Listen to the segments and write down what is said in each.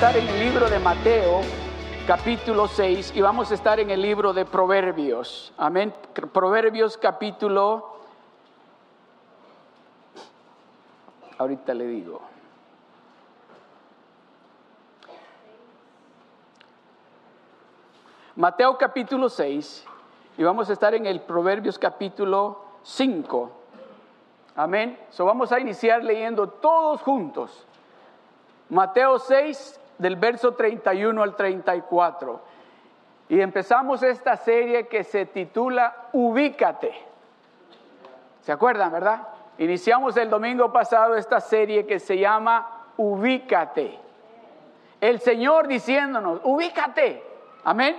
Estar en el libro de Mateo, capítulo 6, y vamos a estar en el libro de Proverbios. Amén. Proverbios, capítulo. Ahorita le digo. Mateo capítulo 6 y vamos a estar en el Proverbios capítulo 5. Amén. So vamos a iniciar leyendo todos juntos. Mateo 6 del verso 31 al 34. Y empezamos esta serie que se titula Ubícate. ¿Se acuerdan, verdad? Iniciamos el domingo pasado esta serie que se llama Ubícate. El Señor diciéndonos, ubícate. Amén.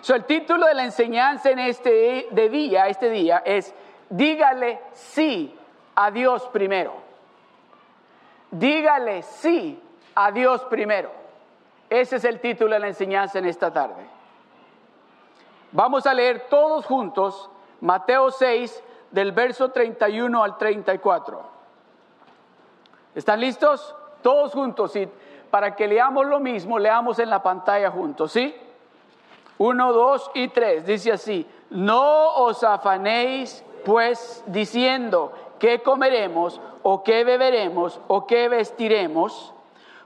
So, el título de la enseñanza en este día, este día es dígale sí a Dios primero. Dígale sí a Dios primero. Ese es el título de la enseñanza en esta tarde. Vamos a leer todos juntos Mateo 6 del verso 31 al 34. ¿Están listos? Todos juntos y para que leamos lo mismo, leamos en la pantalla juntos, ¿sí? Uno, dos y tres. Dice así, no os afanéis pues diciendo qué comeremos o qué beberemos o qué vestiremos,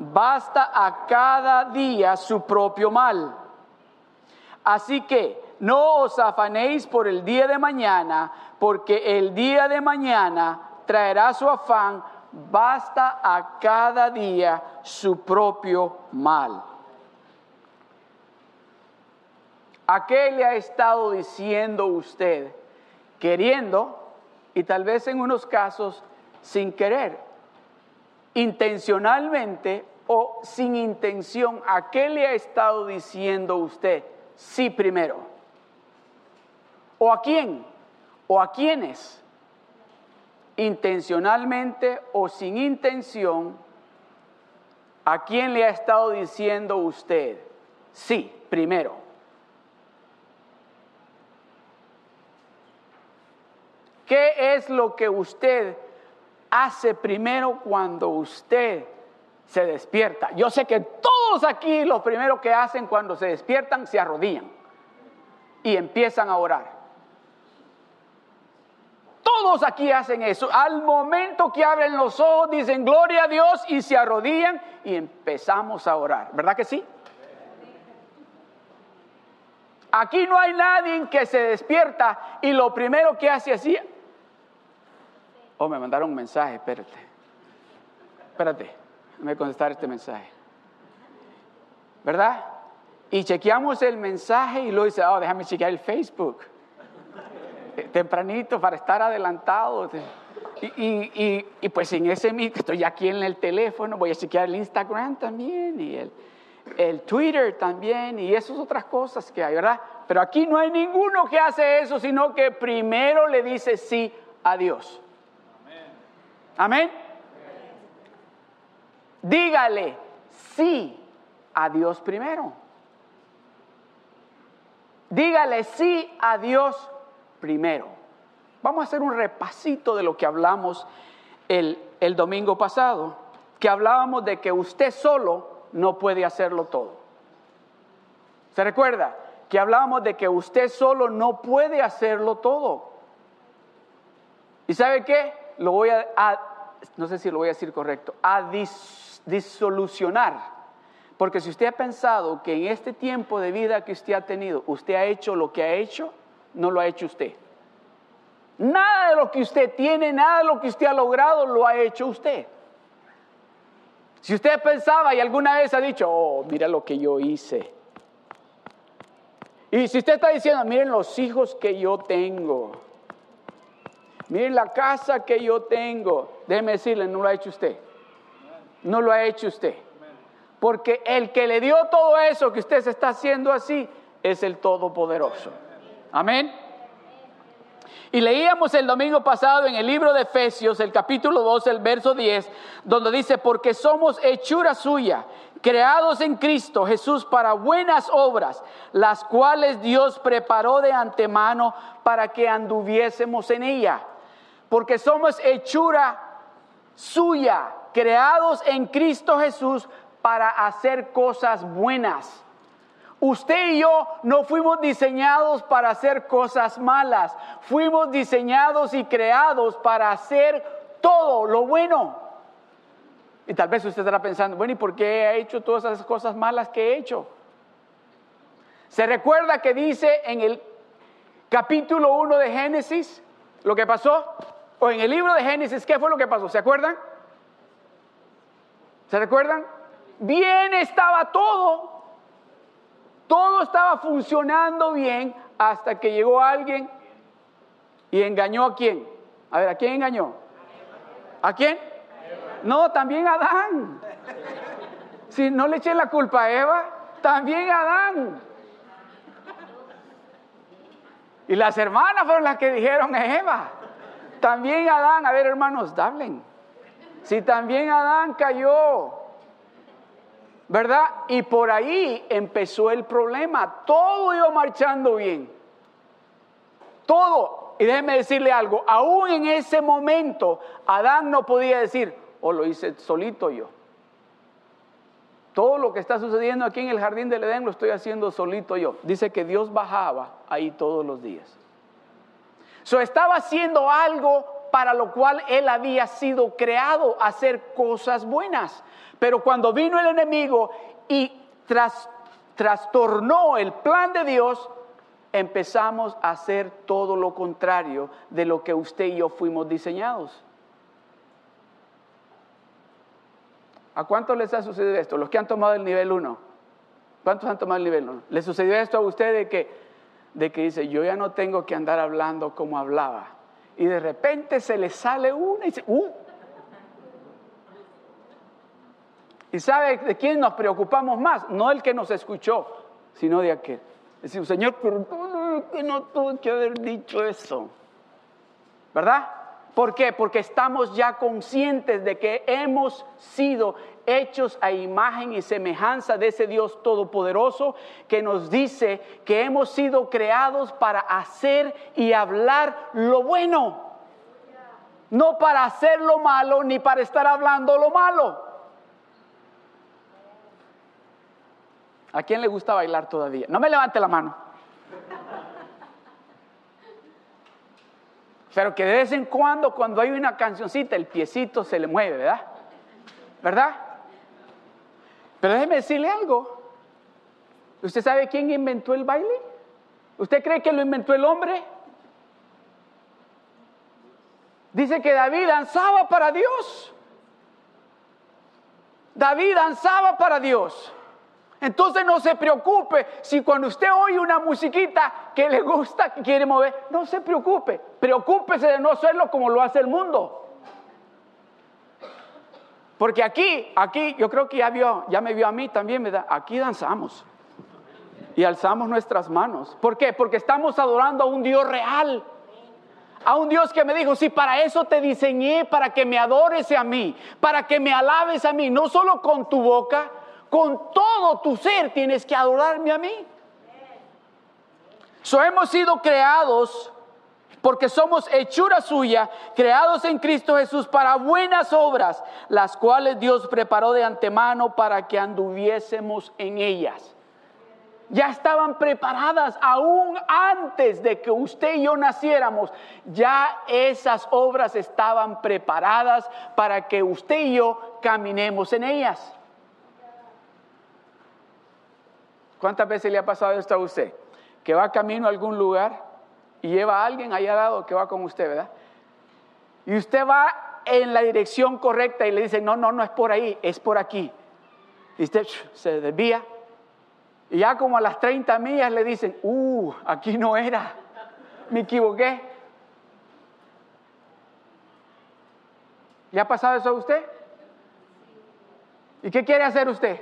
Basta a cada día su propio mal. Así que no os afanéis por el día de mañana, porque el día de mañana traerá su afán basta a cada día su propio mal. ¿A qué le ha estado diciendo usted? Queriendo y tal vez en unos casos sin querer, intencionalmente o sin intención. ¿A qué le ha estado diciendo usted? Sí primero. ¿O a quién? ¿O a quiénes? intencionalmente o sin intención, ¿a quién le ha estado diciendo usted? Sí, primero. ¿Qué es lo que usted hace primero cuando usted se despierta? Yo sé que todos aquí lo primero que hacen cuando se despiertan se arrodillan y empiezan a orar. Todos aquí hacen eso. Al momento que abren los ojos, dicen gloria a Dios y se arrodillan y empezamos a orar. ¿Verdad que sí? Aquí no hay nadie que se despierta y lo primero que hace así. Oh, me mandaron un mensaje, espérate. Espérate, a contestar este mensaje. ¿Verdad? Y chequeamos el mensaje y luego dice, oh, déjame chequear el Facebook tempranito para estar adelantado. Y, pues en ese mismo, estoy aquí en el teléfono, voy a chequear el Instagram también y el, el Twitter también y esas otras cosas que hay, ¿verdad? Pero aquí no hay ninguno que hace eso, sino que primero le dice sí a Dios. Amén. Dígale sí a Dios primero. Dígale sí a Dios primero. Vamos a hacer un repasito de lo que hablamos el, el domingo pasado, que hablábamos de que usted solo no puede hacerlo todo. ¿Se recuerda? Que hablábamos de que usted solo no puede hacerlo todo. ¿Y sabe qué? Lo voy a, no sé si lo voy a decir correcto, a disolucionar. Porque si usted ha pensado que en este tiempo de vida que usted ha tenido, usted ha hecho lo que ha hecho, no lo ha hecho usted. Nada de lo que usted tiene, nada de lo que usted ha logrado, lo ha hecho usted. Si usted pensaba y alguna vez ha dicho, oh, mira lo que yo hice. Y si usted está diciendo, miren los hijos que yo tengo, miren la casa que yo tengo, déjeme decirle, no lo ha hecho usted. No lo ha hecho usted. porque el que le dio todo eso que usted se está haciendo así es el Todopoderoso. Amén. Y leíamos el domingo pasado en el libro de Efesios, el capítulo 2, el verso 10, donde dice, porque somos hechura suya, creados en Cristo Jesús para buenas obras, las cuales Dios preparó de antemano para que anduviésemos en ella. Porque somos hechura suya, creados en Cristo Jesús para hacer cosas buenas Usted y yo no fuimos diseñados para hacer cosas malas, fuimos diseñados y creados para hacer todo lo bueno. Y tal vez usted estará pensando, bueno, ¿y por qué he hecho todas esas cosas malas que he hecho? ¿Se recuerda que dice en el capítulo 1 de Génesis lo que pasó? O en el libro de Génesis, ¿qué fue lo que pasó? ¿Se acuerdan? ¿Se recuerdan? Bien estaba todo todo estaba funcionando bien hasta que llegó alguien y engañó a quién. A ver, ¿a quién engañó? ¿A quién? No, también a Adán. Si no le echen la culpa a Eva, también a Adán. Y las hermanas fueron las que dijeron a Eva. También Adán, a ver hermanos, hablen. Si también Adán cayó, ¿verdad? Y por ahí empezó el problema. Todo iba marchando bien. Todo. Y déjeme decirle algo, aún en ese momento Adán no podía decir, o lo hice solito yo. Todo lo que está sucediendo aquí en el jardín del Edén lo estoy haciendo solito yo. Dice que Dios bajaba ahí todos los días. So estaba haciendo algo para lo cual él había sido creado, hacer cosas buenas. Pero cuando vino el enemigo y trastornó el plan de Dios, empezamos a hacer todo lo contrario de lo que usted y yo fuimos diseñados. ¿A cuántos les ha sucedido esto? Los que han tomado el nivel 1. ¿Cuántos han tomado el nivel 1? ¿Les sucedió esto a usted de que, de que dice, yo ya no tengo que andar hablando como hablaba? Y de repente se le sale una y dice, uh, ¿Y sabe de quién nos preocupamos más? No el que nos escuchó, sino de aquel. Decimos, Señor, perdóname que no tuve que haber dicho eso. ¿Verdad? ¿Por qué? Porque estamos ya conscientes de que hemos sido hechos a imagen y semejanza de ese Dios todopoderoso que nos dice que hemos sido creados para hacer y hablar lo bueno. No para hacer lo malo ni para estar hablando lo malo. ¿A quién le gusta bailar todavía? No me levante la mano. Pero que de vez en cuando, cuando hay una cancioncita, el piecito se le mueve, ¿verdad? ¿Verdad? Pero déjeme decirle algo. ¿Usted sabe quién inventó el baile? ¿Usted cree que lo inventó el hombre? Dice que David danzaba para Dios. David danzaba para Dios. Entonces no se preocupe si cuando usted oye una musiquita que le gusta, que quiere mover, no se preocupe. Preocúpese de no hacerlo como lo hace el mundo. Porque aquí, aquí, yo creo que ya vio, ya me vio a mí también, ¿verdad? Aquí danzamos y alzamos nuestras manos. ¿Por qué? Porque estamos adorando a un Dios real. A un Dios que me dijo, si para eso te diseñé, para que me adores a mí, para que me alabes a mí, no solo con tu boca, con todo tu ser tienes que adorarme a mí. So hemos sido creados porque somos hechura suya, creados en Cristo Jesús para buenas obras, las cuales Dios preparó de antemano para que anduviésemos en ellas. Ya estaban preparadas aún antes de que usted y yo naciéramos. Ya esas obras estaban preparadas para que usted y yo caminemos en ellas. ¿Cuántas veces le ha pasado esto a usted? Que va camino a algún lugar y lleva a alguien ahí al lado que va con usted, ¿verdad? Y usted va en la dirección correcta y le dice, no, no, no es por ahí, es por aquí. Y usted se desvía. Y ya como a las 30 millas le dicen, uh, aquí no era, me equivoqué. ¿Le ha pasado eso a usted? ¿Y qué quiere hacer usted?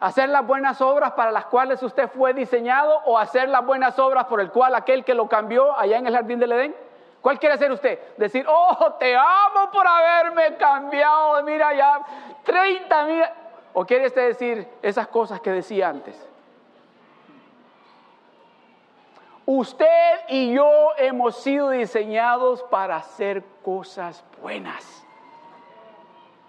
¿Hacer las buenas obras para las cuales usted fue diseñado o hacer las buenas obras por el cual aquel que lo cambió allá en el jardín del Edén? ¿Cuál quiere hacer usted? Decir, oh, te amo por haberme cambiado, mira ya, 30, mira. ¿O quiere usted decir esas cosas que decía antes? Usted y yo hemos sido diseñados para hacer cosas buenas.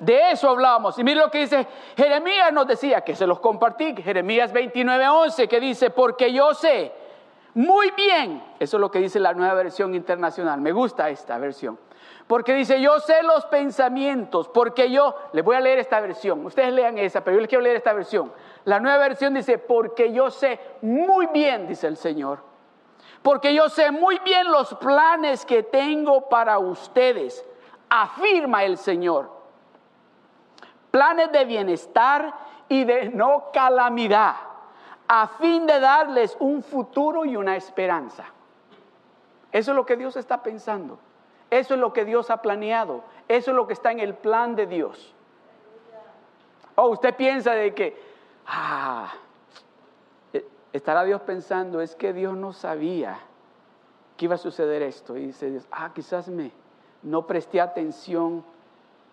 De eso hablamos. Y mire lo que dice Jeremías nos decía, que se los compartí, Jeremías 29, 11, que dice, porque yo sé muy bien, eso es lo que dice la nueva versión internacional, me gusta esta versión, porque dice, yo sé los pensamientos, porque yo, les voy a leer esta versión, ustedes lean esa, pero yo les quiero leer esta versión. La nueva versión dice, porque yo sé muy bien, dice el Señor, porque yo sé muy bien los planes que tengo para ustedes, afirma el Señor planes de bienestar y de no calamidad, a fin de darles un futuro y una esperanza. Eso es lo que Dios está pensando. Eso es lo que Dios ha planeado. Eso es lo que está en el plan de Dios. O oh, usted piensa de que, ah, e, estará Dios pensando, es que Dios no sabía que iba a suceder esto. Y dice, ah, quizás me no presté atención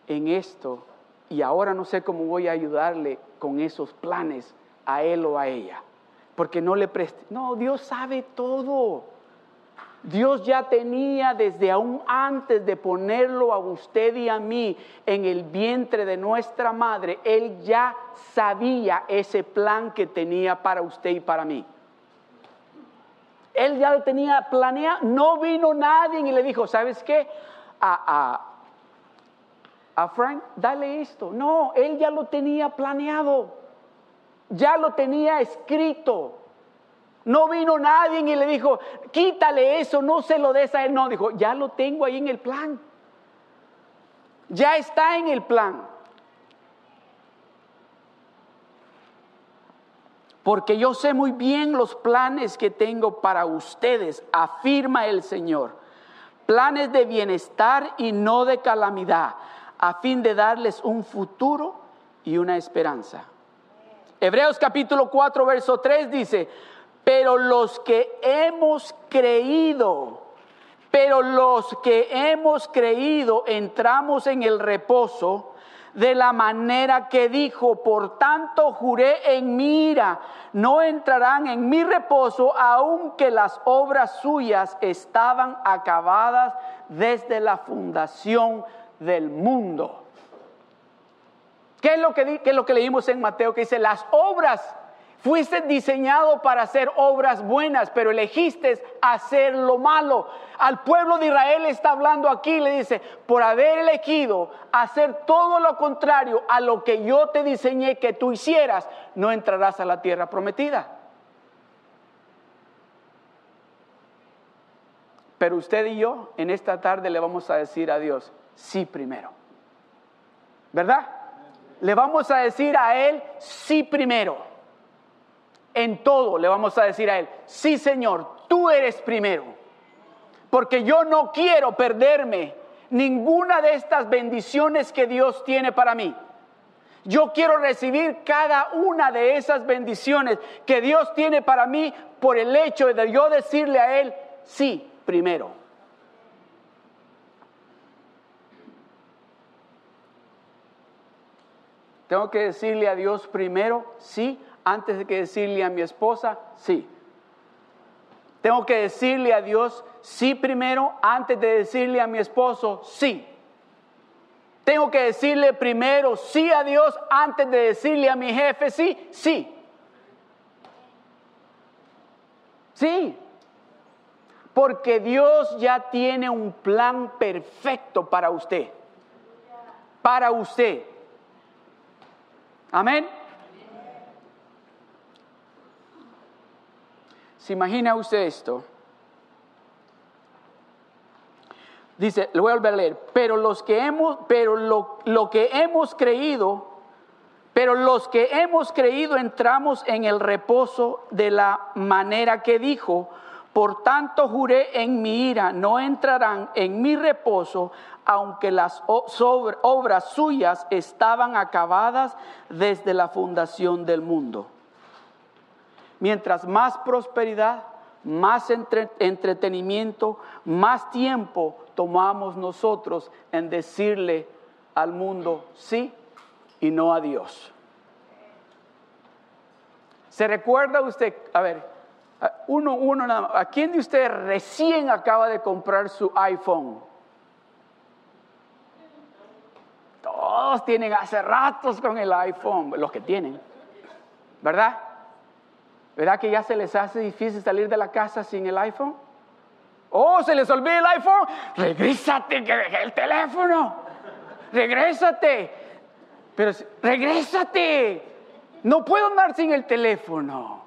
en esto y ahora no sé cómo voy a ayudarle con esos planes a él o a ella. Porque no le presté. No, Dios sabe todo. Dios ya tenía desde aún antes de ponerlo a usted y a mí en el vientre de nuestra madre, Él ya sabía ese plan que tenía para usted y para mí. Él ya lo tenía planeado. No vino nadie y le dijo, ¿sabes qué? a, a Frank, dale esto. No, él ya lo tenía planeado, ya lo tenía escrito. No vino nadie y le dijo, quítale eso, no se lo des a él. No, dijo, ya lo tengo ahí en el plan. Ya está en el plan. Porque yo sé muy bien los planes que tengo para ustedes, afirma el Señor. Planes de bienestar y no de calamidad a fin de darles un futuro y una esperanza. Hebreos capítulo 4, verso 3 dice, pero los que hemos creído, pero los que hemos creído entramos en el reposo de la manera que dijo, por tanto juré en mi ira, no entrarán en mi reposo, aunque las obras suyas estaban acabadas desde la fundación del mundo. ¿Qué es lo que, es lo que leímos en Mateo? Que dice, las obras, fuiste diseñado para hacer obras buenas, pero elegiste hacer lo malo. Al pueblo de Israel está hablando aquí, le dice, por haber elegido hacer todo lo contrario a lo que yo te diseñé que tú hicieras, no entrarás a la tierra prometida. Pero usted y yo en esta tarde le vamos a decir a Dios, sí primero. ¿Verdad? Le vamos a decir a Él sí primero. En todo le vamos a decir a Él, sí Señor, tú eres primero. Porque yo no quiero perderme ninguna de estas bendiciones que Dios tiene para mí. Yo quiero recibir cada una de esas bendiciones que Dios tiene para mí por el hecho de yo decirle a Él, sí, primero. Tengo que decirle a Dios primero, sí, antes de que decirle a mi esposa, sí. Tengo que decirle a Dios sí primero antes de decirle a mi esposo sí. Tengo que decirle primero sí a Dios antes de decirle a mi jefe sí, sí. Sí. Porque Dios ya tiene un plan perfecto para usted. Para usted. Amén. ¿Se imagina usted esto? Dice, le voy a volver a leer, pero los que hemos, pero lo, lo que hemos creído, pero los que hemos creído entramos en el reposo de la manera que dijo, Por tanto juré en mi ira, no entrarán en mi reposo, aunque las obras suyas estaban acabadas desde la fundación del mundo. Mientras más prosperidad, más entretenimiento, más tiempo tomamos nosotros en decirle al mundo sí y no a Dios. ¿Se recuerda usted? A ver, uno, uno nada ¿A quién de ustedes recién acaba de comprar su iPhone? Todos tienen hace ratos con el iPhone, los que tienen, ¿verdad? ¿Verdad que ya se les hace difícil salir de la casa sin el iPhone? Oh, se les olvida el iPhone. Regrésate, que dejé el teléfono. Regrésate. Pero regrésate. No puedo andar sin el teléfono.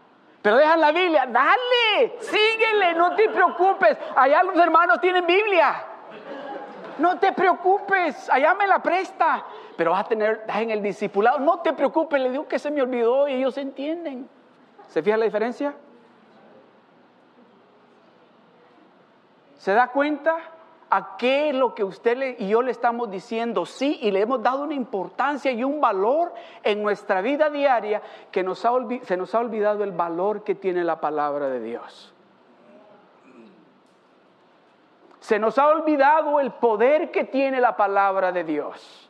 Pero dejan la Biblia. Dale, síguele, no te preocupes. Allá los hermanos tienen Biblia. No te preocupes, allá me la presta. Pero vas a tener, en el discipulado. No te preocupes, le digo que se me olvidó y ellos entienden. ¿Se fija la diferencia? ¿Se da cuenta a qué lo que usted y yo le estamos diciendo sí y le hemos dado una importancia y un valor en nuestra vida diaria que nos se nos ha olvidado el valor que tiene la palabra de Dios? Se nos ha olvidado el poder que tiene la palabra de Dios.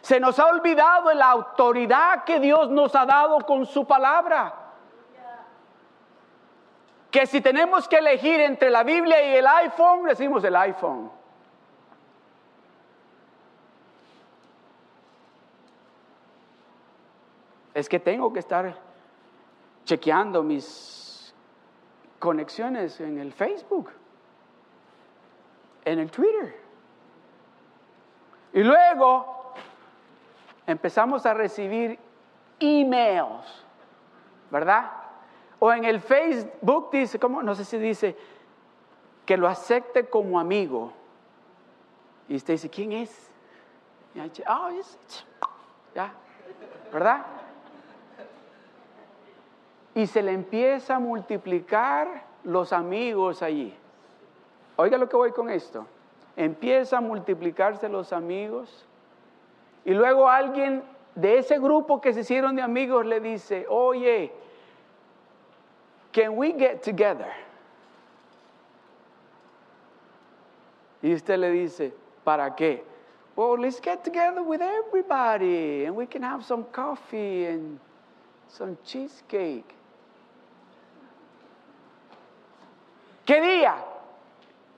Se nos ha olvidado la autoridad que Dios nos ha dado con su palabra que si tenemos que elegir entre la Biblia y el iPhone, decimos el iPhone. Es que tengo que estar chequeando mis conexiones en el Facebook, en el Twitter. Y luego empezamos a recibir emails, ¿verdad? O en el Facebook dice, ¿cómo? No sé si dice que lo acepte como amigo. Y usted dice, ¿quién es? oh, ya, ¿verdad? Y se le empieza a multiplicar los amigos allí. Oiga lo que voy con esto. Empieza a multiplicarse los amigos. Y luego alguien de ese grupo que se hicieron de amigos le dice, oye, Can we get together? Y usted le dice, ¿para qué? Well, let's get together with everybody and we can have some coffee and some cheesecake. ¿Qué día?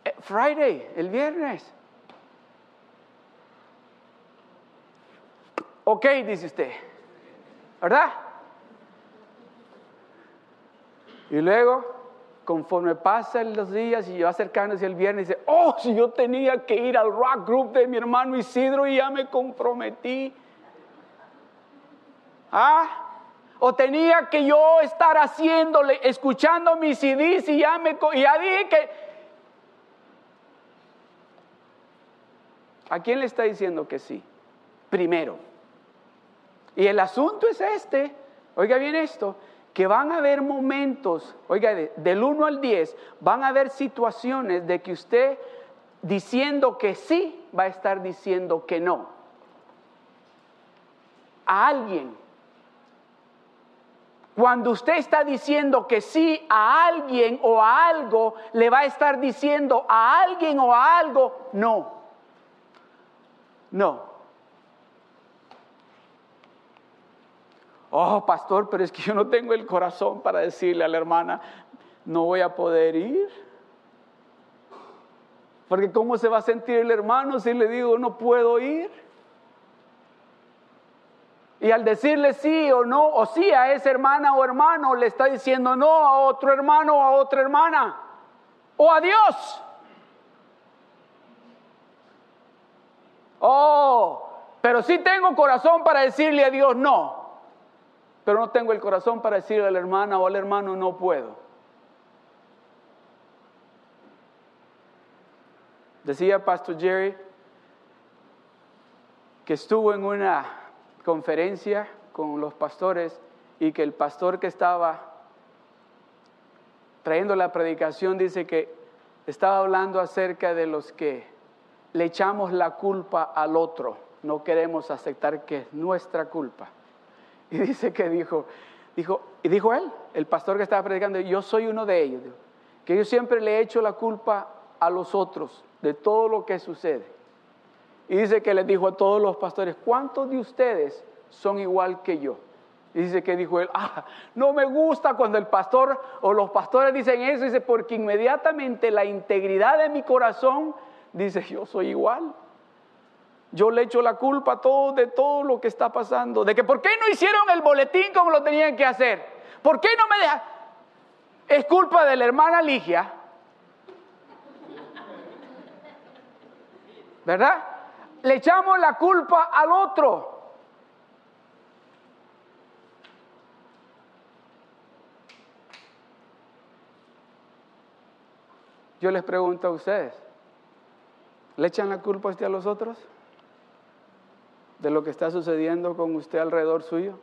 Eh, Friday, el viernes. Ok, dice usted. ¿Verdad? Y luego, conforme pasan los días y yo acercándose el viernes, dice, oh, si yo tenía que ir al rock group de mi hermano Isidro y ya me comprometí. Ah, o tenía que yo estar haciéndole, escuchando mis CDs y ya me dije que. ¿A quién le está diciendo que sí? Primero. Y el asunto es este, oiga bien esto, que van a haber momentos, oiga, del 1 al 10, van a haber situaciones de que usted diciendo que sí va a estar diciendo que no. A alguien. Cuando usted está diciendo que sí a alguien o a algo, le va a estar diciendo a alguien o a algo no. No. Oh pastor, pero es que yo no tengo el corazón para decirle a la hermana, no voy a poder ir. Porque ¿cómo se va a sentir el hermano si le digo no puedo ir? Y al decirle sí o no, o sí a esa hermana o hermano, le está diciendo no a otro hermano o a otra hermana, o a Dios. Oh, pero sí tengo corazón para decirle a Dios no pero no tengo el corazón para decirle a la hermana o al hermano no puedo. Decía Pastor Jerry que estuvo en una conferencia con los pastores y que el pastor que estaba trayendo la predicación, dice que estaba hablando acerca de los que le echamos la culpa al otro, no queremos aceptar que es nuestra culpa. Y dice que dijo, dijo, y dijo él, el pastor que estaba predicando, yo soy uno de ellos, que yo siempre le echo la culpa a los otros de todo lo que sucede. Y dice que les dijo a todos los pastores, ¿cuántos de ustedes son igual que yo? Y dice que dijo él, ah, no me gusta cuando el pastor o los pastores dicen eso, dice, porque inmediatamente la integridad de mi corazón dice, yo soy igual. Yo le echo la culpa a todos de todo lo que está pasando, de que por qué no hicieron el boletín como lo tenían que hacer, por qué no me dejan. Es culpa de la hermana Ligia, ¿verdad? Le echamos la culpa al otro. Yo les pregunto a ustedes, ¿le echan la culpa a usted a los otros? ¿De lo que está sucediendo con usted alrededor suyo?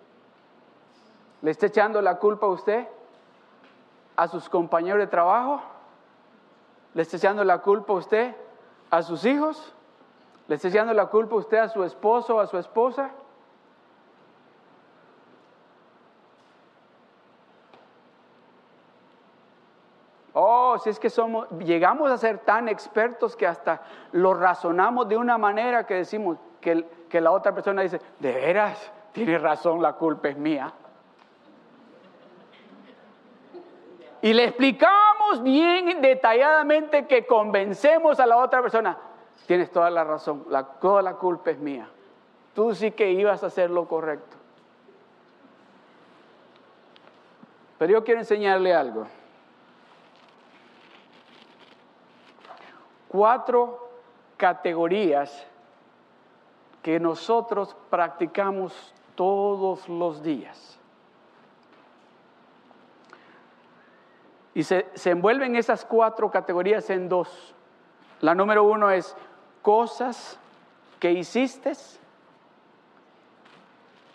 ¿Le está echando la culpa a usted? ¿A sus compañeros de trabajo? ¿Le está echando la culpa a usted? ¿A sus hijos? ¿Le está echando la culpa a usted a su esposo o a su esposa? Oh, si es que somos, llegamos a ser tan expertos que hasta lo razonamos de una manera que decimos que, la otra persona dice, de veras, tiene razón, la culpa es mía. Y le explicamos bien detalladamente que convencemos a la otra persona, tienes toda la razón, toda la culpa es mía. Tú sí que ibas a hacer lo correcto. Pero yo quiero enseñarle algo. cuatro categorías que nosotros practicamos todos los días. Y se, envuelven esas cuatro categorías en dos. La número uno es cosas que hiciste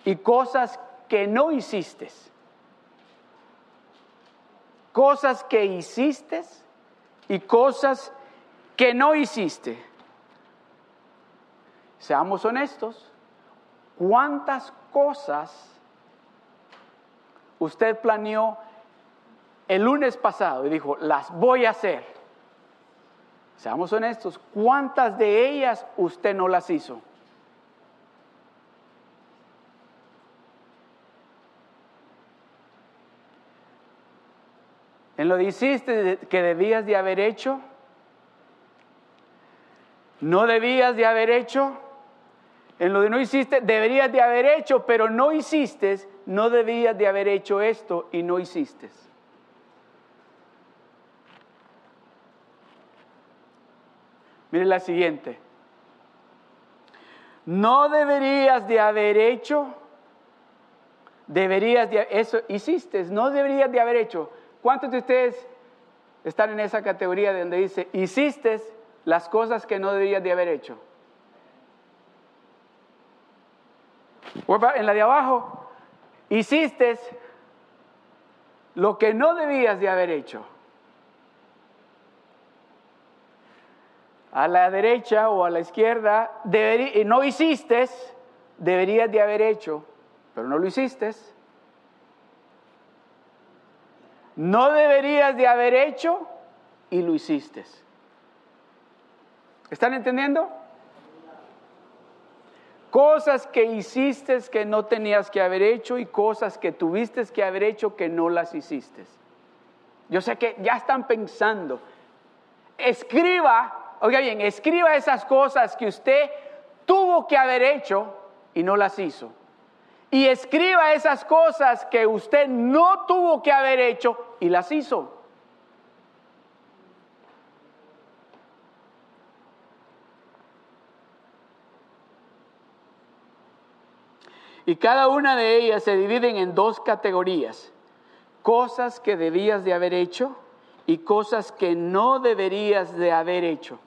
y cosas que no hiciste. Cosas que hiciste y cosas que no hiciste. Seamos honestos, ¿cuántas cosas usted planeó el lunes pasado y dijo, las voy a hacer? Seamos honestos, ¿cuántas de ellas usted no las hizo? En lo que hiciste que debías de haber hecho, no debías de haber hecho, en lo que no hiciste, deberías de haber hecho, pero no hiciste, no debías de haber hecho esto y no hiciste. Mire la siguiente. No deberías de haber hecho, deberías de, eso hiciste, no deberías de haber hecho. ¿Cuántos de ustedes están en esa categoría donde dice, hiciste, las cosas que no debías de haber hecho. En la de abajo, hiciste lo que no debías de haber hecho. A la derecha o a la izquierda, no hiciste, deberías de haber hecho, pero no lo hiciste. No deberías de haber hecho y lo hiciste. ¿Están entendiendo? Cosas que hiciste que no tenías que haber hecho y cosas que tuviste que haber hecho que no las hiciste. Yo sé que ya están pensando. Escriba, oiga bien, escriba esas cosas que usted tuvo que haber hecho y no las hizo. Y escriba esas cosas que usted no tuvo que haber hecho y las hizo. Y cada una de ellas se dividen en dos categorías. Cosas que debías de haber hecho y cosas que no deberías de haber hecho.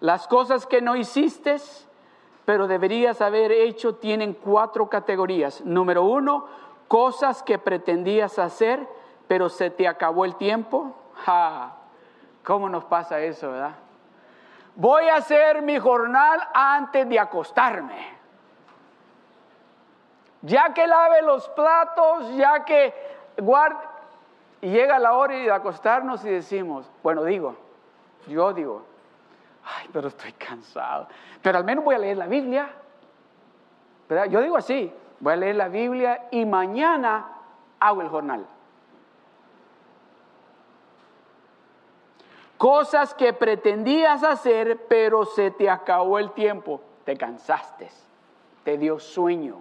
Las cosas que no hiciste pero deberías haber hecho tienen cuatro categorías. Número uno, cosas que pretendías hacer, pero se te acabó el tiempo. ¿Cómo nos pasa eso, verdad? Voy a hacer mi jornal antes de acostarme. Ya que lave los platos, ya que guarde, y llega la hora de acostarnos y decimos, bueno, digo, yo digo, ay, pero estoy cansado, pero al menos voy a leer la Biblia. ¿verdad? Yo digo así, voy a leer la Biblia y mañana hago el jornal. Cosas que pretendías hacer, pero se te acabó el tiempo, te cansaste, te dio sueño.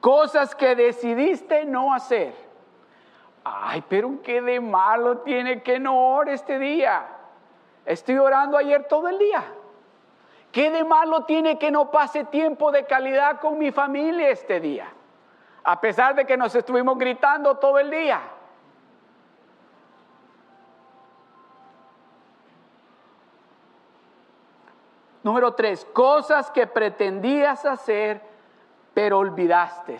Cosas que decidiste no hacer. Ay, pero ¿qué de malo tiene que no ore este día? Estoy orando ayer todo el día. ¿Qué de malo tiene que no pase tiempo de calidad con mi familia este día? A pesar de que nos estuvimos gritando todo el día. Número tres, cosas que pretendías hacer pero olvidaste.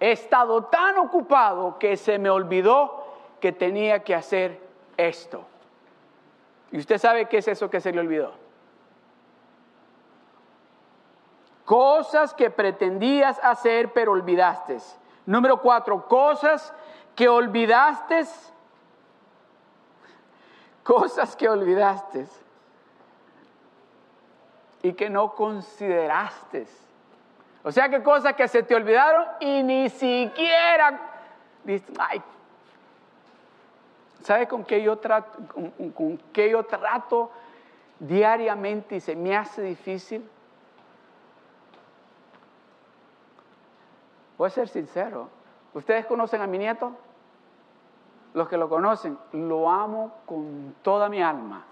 He estado tan ocupado que se me olvidó que tenía que hacer esto. ¿Y usted sabe qué es eso que se le olvidó? Cosas que pretendías hacer pero olvidaste. Número cuatro, cosas que olvidaste. Cosas que olvidaste y que no consideraste. O sea que cosas que se te olvidaron y ni siquiera, ay, ¿sabe con qué yo trato, con, qué yo trato diariamente y se me hace difícil? Voy a ser sincero. ¿Ustedes conocen a mi nieto? Los que lo conocen, lo amo con toda mi alma.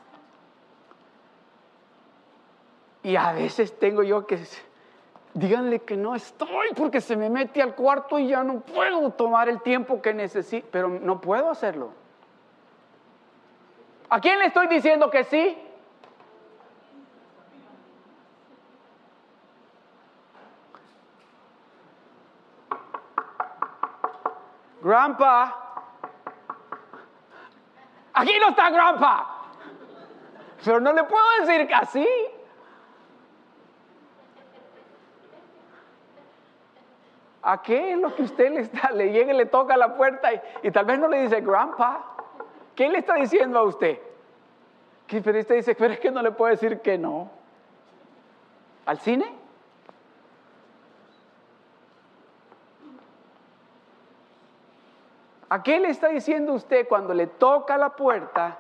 Y a veces tengo yo que díganle que no estoy porque se me mete al cuarto y ya no puedo tomar el tiempo que necesito, pero no puedo hacerlo. ¿A quién le estoy diciendo que sí? Grandpa. Aquí no está Grandpa. Pero no le puedo decir que así. ¿A qué es lo que usted le, está, le llega y le toca la puerta y, tal vez no le dice, grandpa? ¿Qué le está diciendo a usted? Que pero usted dice, pero es que no le puedo decir que no. ¿Al cine? ¿A qué le está diciendo usted cuando le toca la puerta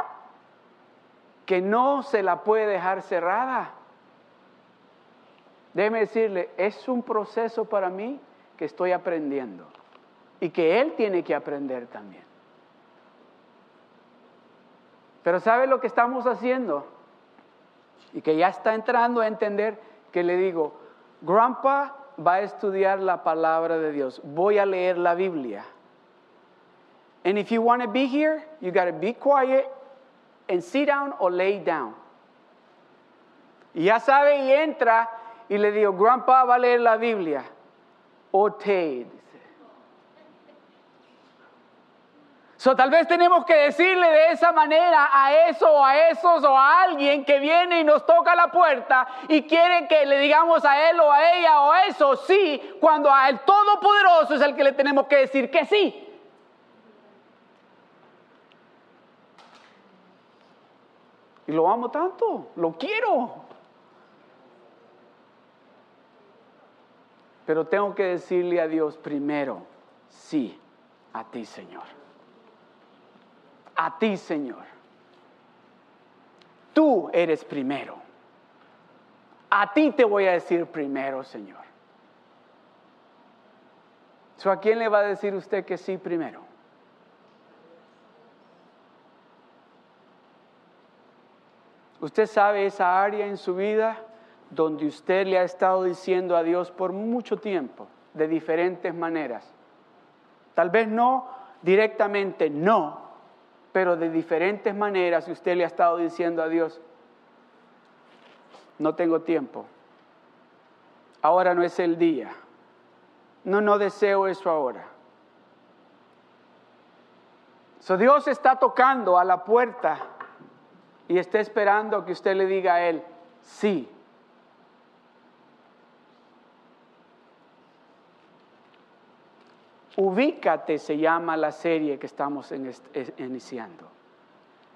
que no se la puede dejar cerrada? Déjeme decirle, es un proceso para mí que estoy aprendiendo y que Él tiene que aprender también. Pero ¿sabe lo que estamos haciendo? Y que ya está entrando a entender que le digo, Grandpa va a estudiar la palabra de Dios, voy a leer la Biblia. And if you want to be here, you got to be quiet and sit down or lay down. Y ya sabe y entra y le digo, Grandpa va a leer la Biblia o te. So, tal vez tenemos que decirle de esa manera a eso o a esos o a alguien que viene y nos toca la puerta y quiere que le digamos a él o a ella o a eso sí, cuando a Todopoderoso es el que le tenemos que decir que sí. Y lo amo tanto, lo quiero. Pero tengo que decirle a Dios primero, sí, a ti Señor. A ti Señor. Tú eres primero. A ti te voy a decir primero, Señor. ¿A quién le va a decir usted que sí primero? ¿Usted sabe esa área en su vida donde usted le ha estado diciendo a Dios por mucho tiempo, de diferentes maneras. Tal vez no directamente, no, pero de diferentes maneras usted le ha estado diciendo a Dios, no tengo tiempo. Ahora no es el día. No, no deseo eso ahora. So Dios está tocando a la puerta y está esperando que usted le diga a Él, sí. Ubícate se llama la serie que estamos iniciando.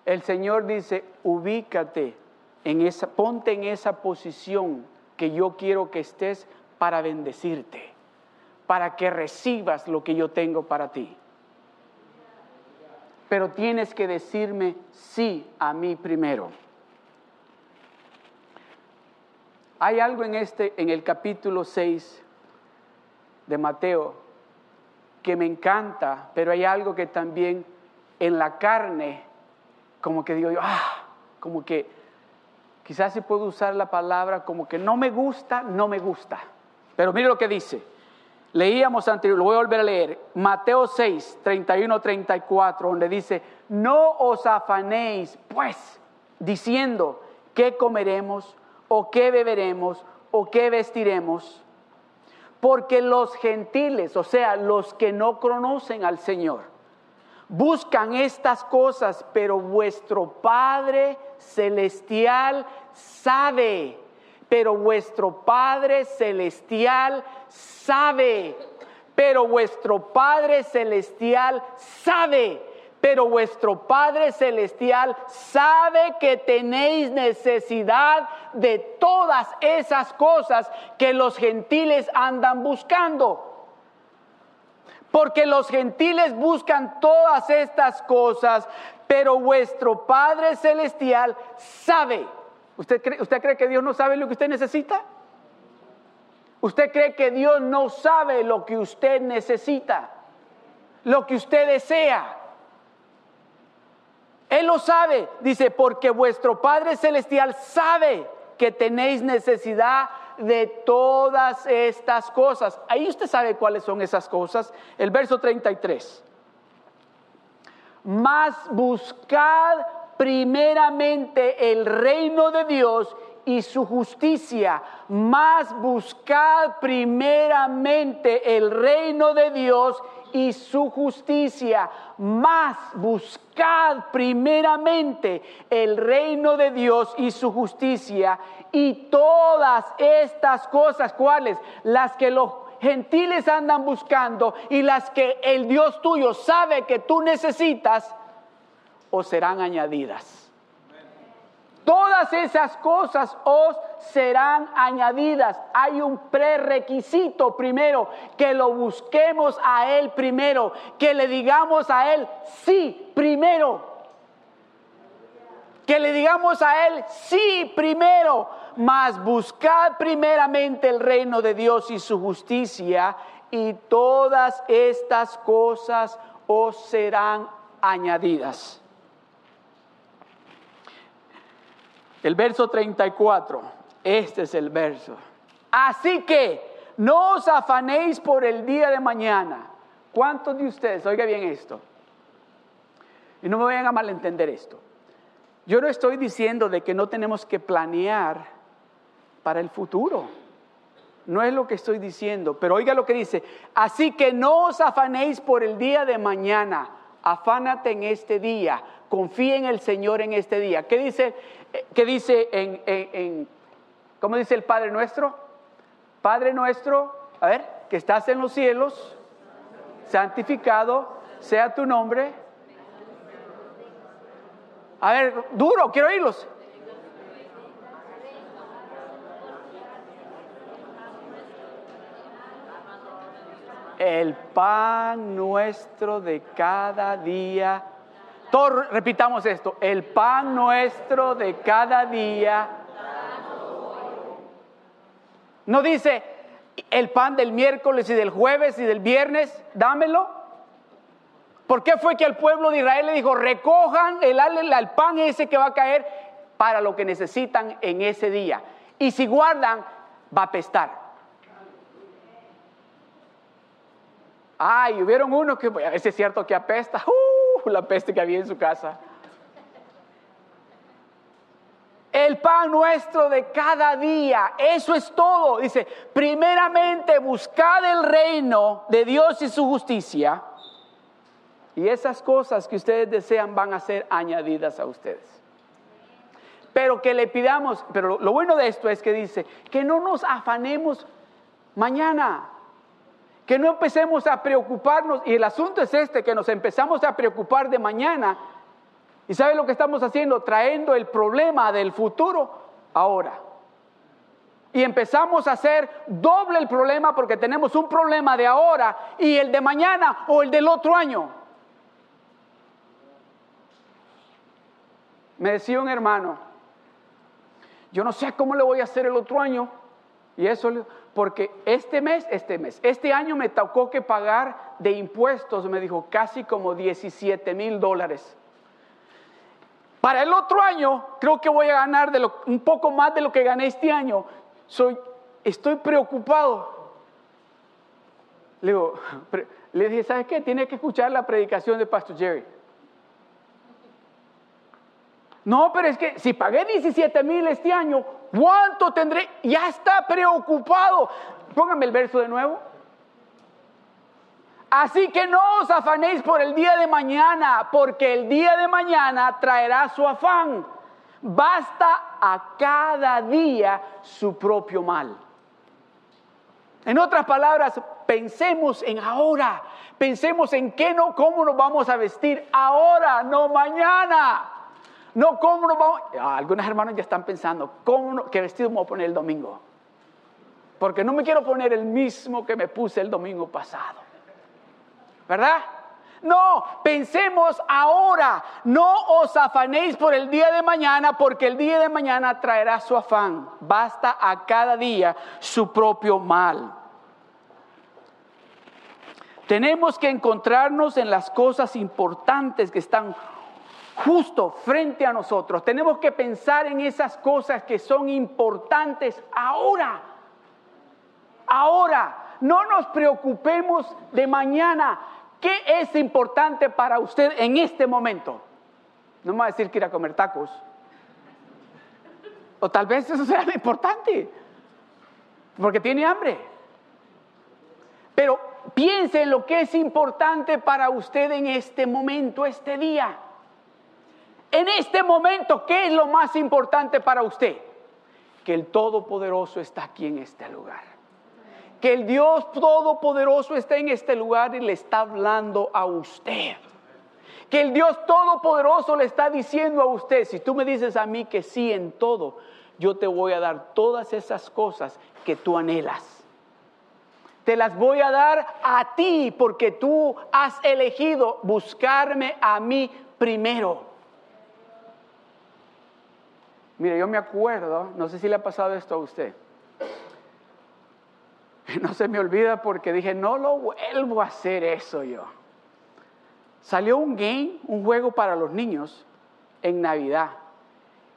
El Señor dice, ubícate, en esa, ponte en esa posición que yo quiero que estés para bendecirte, para que recibas lo que yo tengo para ti. Pero tienes que decirme sí a mí primero. Hay algo en este en el capítulo 6 de Mateo que me encanta, pero hay algo que también en la carne como que digo yo, ah, como que quizás si puedo usar la palabra como que no me gusta, no me gusta. Pero mire lo que dice. Leíamos anterior, lo voy a volver a leer, Mateo 6, 31, 34, donde dice, no os afanéis, pues, diciendo, ¿qué comeremos? ¿O qué beberemos? ¿O qué vestiremos? Porque los gentiles, o sea, los que no conocen al Señor, buscan estas cosas, pero vuestro Padre Celestial sabe. Pero vuestro Padre Celestial sabe, pero vuestro Padre Celestial sabe, pero vuestro Padre Celestial sabe que tenéis necesidad de todas esas cosas que los gentiles andan buscando. Porque los gentiles buscan todas estas cosas, pero vuestro Padre Celestial sabe ¿Usted cree, ¿Usted cree que Dios no sabe lo que usted necesita? ¿Usted cree que Dios no sabe lo que usted necesita? Lo que usted desea. Él lo sabe, dice, porque vuestro Padre Celestial sabe que tenéis necesidad de todas estas cosas. Ahí usted sabe cuáles son esas cosas. El verso 33. Más buscad primeramente el reino de Dios y su justicia, más buscad primeramente el reino de Dios y su justicia, más buscad primeramente el reino de Dios y su justicia y todas estas cosas, ¿cuáles? Las que los gentiles andan buscando y las que el Dios tuyo sabe que tú necesitas, os serán añadidas. Todas esas cosas os serán añadidas. Hay un prerequisito primero, que lo busquemos a Él primero, que le digamos a Él sí primero. Que le digamos a Él sí primero, mas buscad primeramente el reino de Dios y su justicia y todas estas cosas os serán añadidas. El verso 34, este es el verso. Así que no os afanéis por el día de mañana. ¿Cuántos de ustedes, oiga bien esto, y no me vayan a malentender esto, yo no estoy diciendo de que no tenemos que planear para el futuro. No es lo que estoy diciendo, pero oiga lo que dice. Así que no os afanéis por el día de mañana, afánate en este día, confía en el Señor en este día. ¿Qué dice ¿Qué dice en, en, cómo dice el Padre nuestro? Padre nuestro, a ver, que estás en los cielos, santificado sea tu nombre. A ver, duro, quiero oírlos. El pan nuestro de cada día repitamos esto, el pan nuestro de cada día. No dice el pan del miércoles y del jueves y del viernes, dámelo. ¿Por qué fue que el pueblo de Israel le dijo, recojan el, el pan ese que va a caer para lo que necesitan en ese día? Y si guardan, va a apestar. Ay, hubieron uno que, ese es cierto que apesta. ¡Uh! La peste que había en su casa. el pan nuestro de cada día. Eso es todo. Dice, primeramente buscad el reino de Dios y su justicia. Y esas cosas que ustedes desean van a ser añadidas a ustedes. Pero que le pidamos, pero lo bueno de esto es que dice, que no nos afanemos mañana, que no empecemos a preocuparnos. Y el asunto es este, que nos empezamos a preocupar de mañana ¿Y sabe lo que estamos haciendo? Trayendo el problema del futuro ahora. Y empezamos a hacer doble el problema porque tenemos un problema de ahora y el de mañana o el del otro año. Me decía un hermano, yo no sé cómo le voy a hacer el otro año. Y eso, porque este mes, este mes, este año me tocó que pagar de impuestos, me dijo, casi como 17 mil dólares. Para el otro año creo que voy a ganar de un poco más de lo que gané este año. Soy, estoy preocupado. Le, digo, le dije, ¿sabes qué? Tiene que escuchar la predicación de Pastor Jerry. No, pero es que si pagué 17 mil este año, ¿cuánto tendré? Ya está preocupado. Póngame el verso de nuevo. Así que no os afanéis por el día de mañana, porque el día de mañana traerá su afán. Basta a cada día su propio mal. En otras palabras, pensemos en ahora. Pensemos en qué no, cómo nos vamos a vestir ahora, no mañana. No cómo nos vamos. Ah, algunos hermanos ya están pensando, ¿cómo qué vestido me voy a poner el domingo? Porque no me quiero poner el mismo que me puse el domingo pasado. ¿verdad? No, pensemos ahora, no os afanéis por el día de mañana, porque el día de mañana traerá su afán. Basta a cada día su propio mal. Tenemos que encontrarnos en las cosas importantes que están justo frente a nosotros. Tenemos que pensar en esas cosas que son importantes ahora. Ahora, no nos preocupemos de mañana. ¿Qué es importante para usted en este momento? No me va a decir que ir a comer tacos. O tal vez eso sea lo importante, porque tiene hambre. Pero piense en lo que es importante para usted en este momento, este día. En este momento, ¿qué es lo más importante para usted? Que el Todopoderoso está aquí en este lugar que el Dios Todopoderoso está en este lugar y le está hablando a usted. Que el Dios Todopoderoso le está diciendo a usted, si tú me dices a mí que sí en todo, yo te voy a dar todas esas cosas que tú anhelas. Te las voy a dar a ti porque tú has elegido buscarme a mí primero. Mire, yo me acuerdo, no sé si le ha pasado esto a usted no se me olvida porque dije, no lo vuelvo a hacer eso yo. Salió un game, un juego para los niños en Navidad.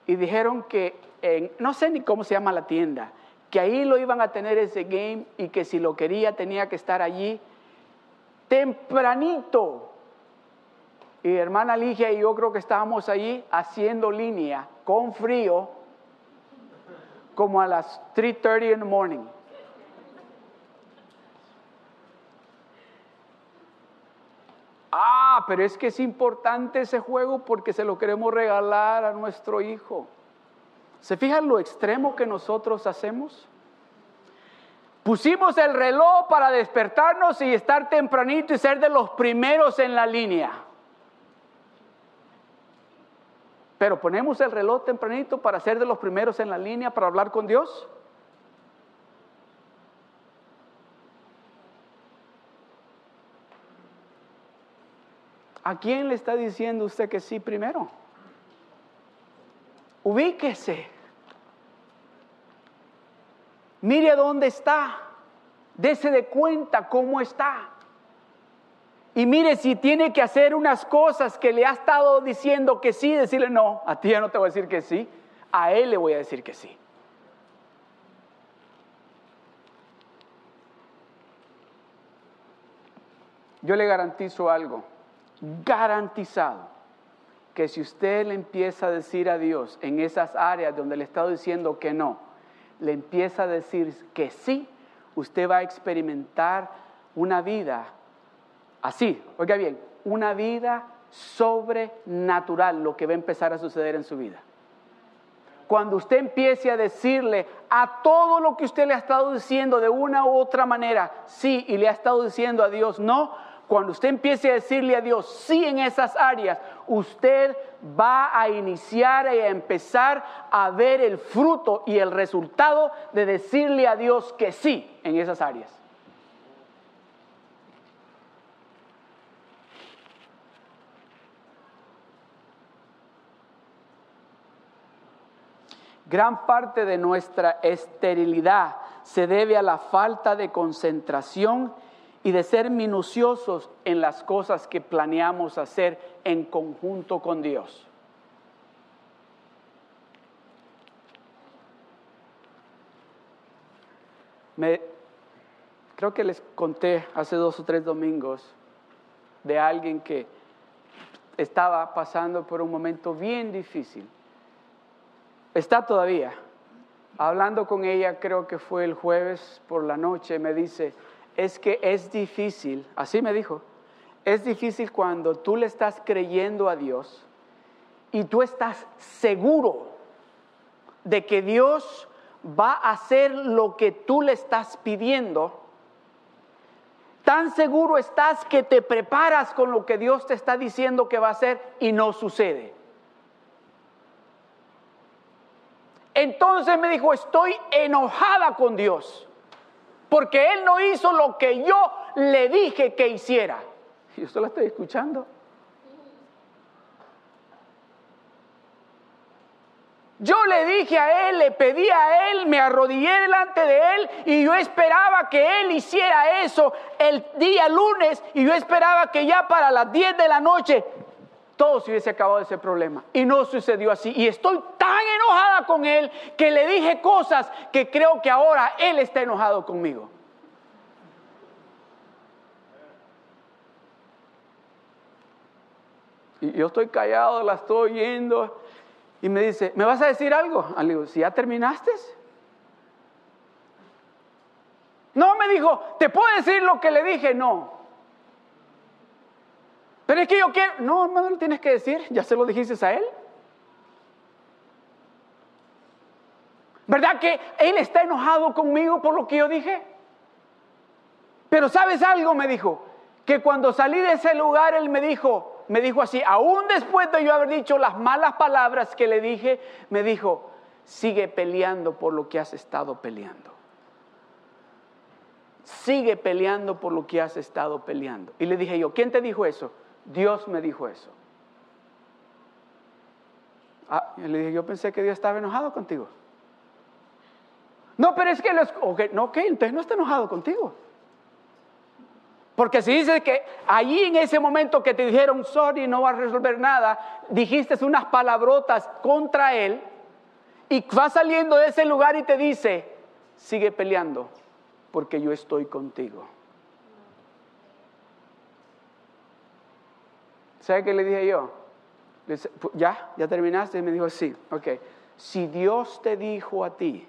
Y dijeron que, no sé ni cómo se llama la tienda, que ahí lo iban a tener ese game y que si lo quería tenía que estar allí tempranito. Y hermana Ligia y yo creo que estábamos allí haciendo línea con frío como a las 3.30 in the morning. Ah, pero es que es importante ese juego porque se lo queremos regalar a nuestro hijo. ¿Se fijan lo extremo que nosotros hacemos? Pusimos el reloj para despertarnos y estar tempranito y ser de los primeros en la línea. Pero ponemos el reloj tempranito para ser de los primeros en la línea para hablar con Dios. ¿A quién le está diciendo usted que sí primero? Ubíquese. Mire dónde está. Dese de cuenta cómo está. Y mire si tiene que hacer unas cosas que le ha estado diciendo que sí, decirle no, a ti ya no te voy a decir que sí, a él le voy a decir que sí. Yo le garantizo algo garantizado que si usted le empieza a decir a Dios en esas áreas donde le está diciendo que no, le empieza a decir que sí, usted va a experimentar una vida así, oiga bien, una vida sobrenatural, lo que va a empezar a suceder en su vida. Cuando usted empiece a decirle a todo lo que usted le ha estado diciendo de una u otra manera, sí, y le ha estado diciendo a Dios no, cuando usted empiece a decirle a Dios sí en esas áreas, usted va a iniciar y a empezar a ver el fruto y el resultado de decirle a Dios que sí en esas áreas. Gran parte de nuestra esterilidad se debe a la falta de concentración y de ser minuciosos en las cosas que planeamos hacer en conjunto con Dios. Me, creo que les conté hace dos o tres domingos de alguien que estaba pasando por un momento bien difícil está todavía. Hablando con ella, creo que fue el jueves por la noche, me dice, es que es difícil, así me dijo, es difícil cuando tú le estás creyendo a Dios y tú estás seguro de que Dios va a hacer lo que tú le estás pidiendo. Tan seguro estás que te preparas con lo que Dios te está diciendo que va a hacer y no sucede. Entonces me dijo, estoy enojada con Dios, porque Él no hizo lo que yo le dije que hiciera. Y yo solo estoy escuchando. Yo le dije a él, le pedí a él, me arrodillé delante de él y yo esperaba que él hiciera eso el día lunes y yo esperaba que ya para las 10 de la noche todo se hubiese acabado ese problema. Y no sucedió así. Y estoy tan enojada con él que le dije cosas que creo que ahora él está enojado conmigo. Y yo estoy callado, la estoy oyendo. Y me dice, ¿me vas a decir algo? Ah, le digo, si ya terminaste. No, me dijo, ¿te puedo decir lo que le dije? No. Pero es que yo quiero. No, hermano, lo tienes que decir. Ya se lo dijiste a él. ¿Verdad que él está enojado conmigo por lo que yo dije? Pero ¿sabes algo? Me dijo. Que cuando salí de ese lugar, él me dijo, me dijo así, aún después de yo haber dicho las malas palabras que le dije, me dijo, sigue peleando por lo que has estado peleando. Sigue peleando por lo que has estado peleando. Y le dije yo, ¿quién te dijo eso? Dios me dijo eso. Ah, le dije, yo pensé que Dios estaba enojado contigo. No, pero es que no, ok, entonces no está enojado contigo. Porque si dices que allí en ese momento que te dijeron, sorry, no va a resolver nada, dijiste unas palabrotas contra él y va saliendo de ese lugar y te dice, sigue peleando porque yo estoy contigo. ¿Sabe qué le dije yo? ¿Ya? ¿Ya terminaste? Y me dijo, sí, ok. Si Dios te dijo a ti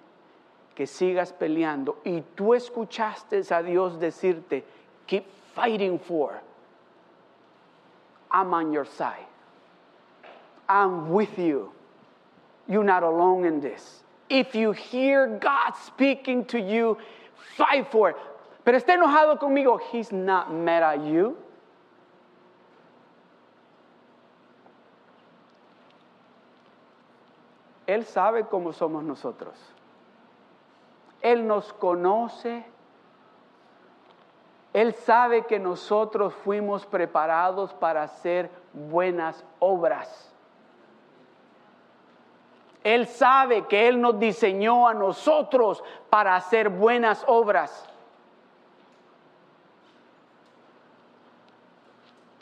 que sigas peleando y tú escuchaste a Dios decirte, keep fighting for, I'm on your side. I'm with you. You're not alone in this. If you hear God speaking to you, fight for it. Pero está enojado conmigo. He's not mad at you. Él sabe cómo somos nosotros. Él nos conoce. Él sabe que nosotros fuimos preparados para hacer buenas obras. Él sabe que Él nos diseñó a nosotros para hacer buenas obras.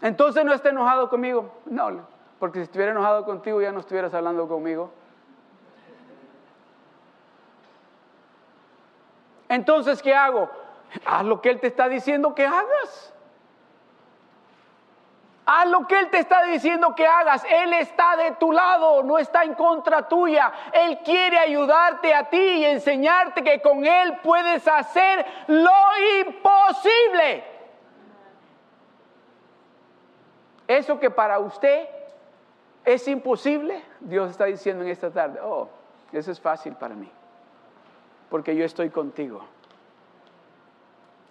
Entonces no está enojado conmigo. No, porque si estuviera enojado contigo ya no estuvieras hablando conmigo. Entonces, ¿qué hago? Haz lo que Él te está diciendo que hagas. Haz lo que Él te está diciendo que hagas. Él está de tu lado, no está en contra tuya. Él quiere ayudarte a ti y enseñarte que con Él puedes hacer lo imposible. Eso que para usted es imposible, Dios está diciendo en esta tarde, oh, eso es fácil para mí, porque yo estoy contigo.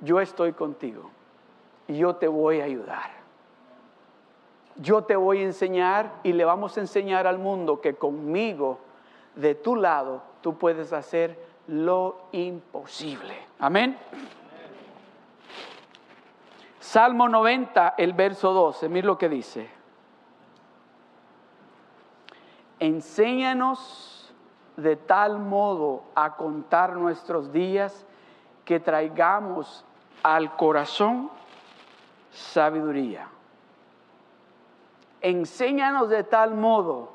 Yo estoy contigo y yo te voy a ayudar yo te voy a enseñar y le vamos a enseñar al mundo que conmigo, de tu lado, tú puedes hacer lo imposible. Amén. Salmo 90, el verso 12, mira lo que dice. Enséñanos de tal modo a contar nuestros días que traigamos al corazón sabiduría enséñanos de tal modo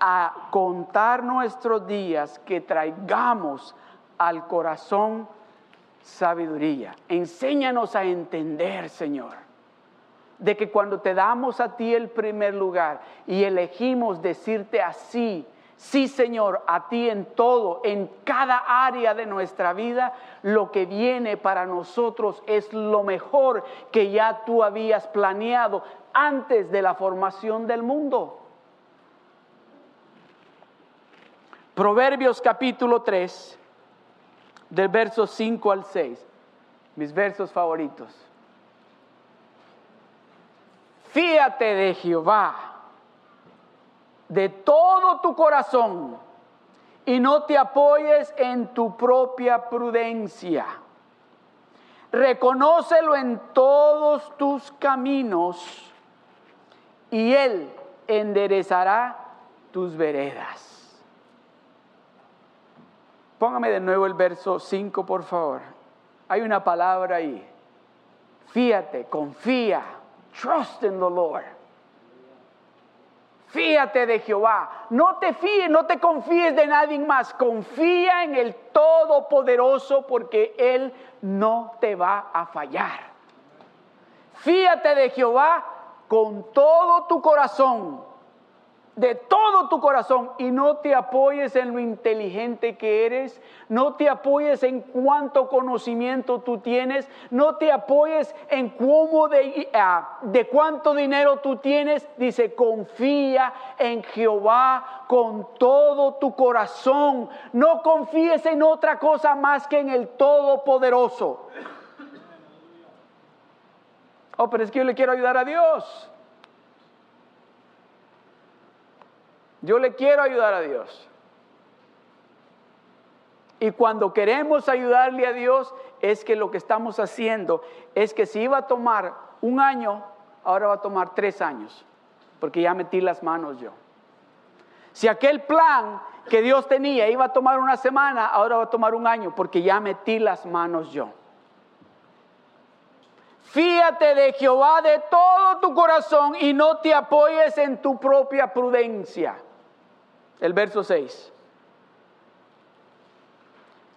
a contar nuestros días que traigamos al corazón sabiduría. Enséñanos a entender, Señor, de que cuando te damos a ti el primer lugar y elegimos decirte así, Sí, Señor, a ti en todo, en cada área de nuestra vida, lo que viene para nosotros es lo mejor que ya tú habías planeado antes de la formación del mundo. Proverbios capítulo 3, del verso 5 al 6, mis versos favoritos. Fíate de Jehová de todo tu corazón y no te apoyes en tu propia prudencia. Reconócelo en todos tus caminos y Él enderezará tus veredas. Póngame de nuevo el verso 5, por favor. Hay una palabra ahí. Fíate, confía, trust in the Lord. Fíate de Jehová. No te fíes, no te confíes de nadie más. Confía en el Todopoderoso porque Él no te va a fallar. Fíate de Jehová con todo tu corazón de todo tu corazón y no te apoyes en lo inteligente que eres, no te apoyes en cuánto conocimiento tú tienes, no te apoyes en cómo de, ah, de cuánto dinero tú tienes, dice, confía en Jehová con todo tu corazón, no confíes en otra cosa más que en el Todopoderoso. Oh, pero es que yo le quiero ayudar a Dios. Yo le quiero ayudar a Dios. Y cuando queremos ayudarle a Dios es que lo que estamos haciendo es que si iba a tomar un año, ahora va a tomar tres años, porque ya metí las manos yo. Si aquel plan que Dios tenía iba a tomar una semana, ahora va a tomar un año, porque ya metí las manos yo. Fíate de Jehová de todo tu corazón y no te apoyes en tu propia prudencia el verso 6.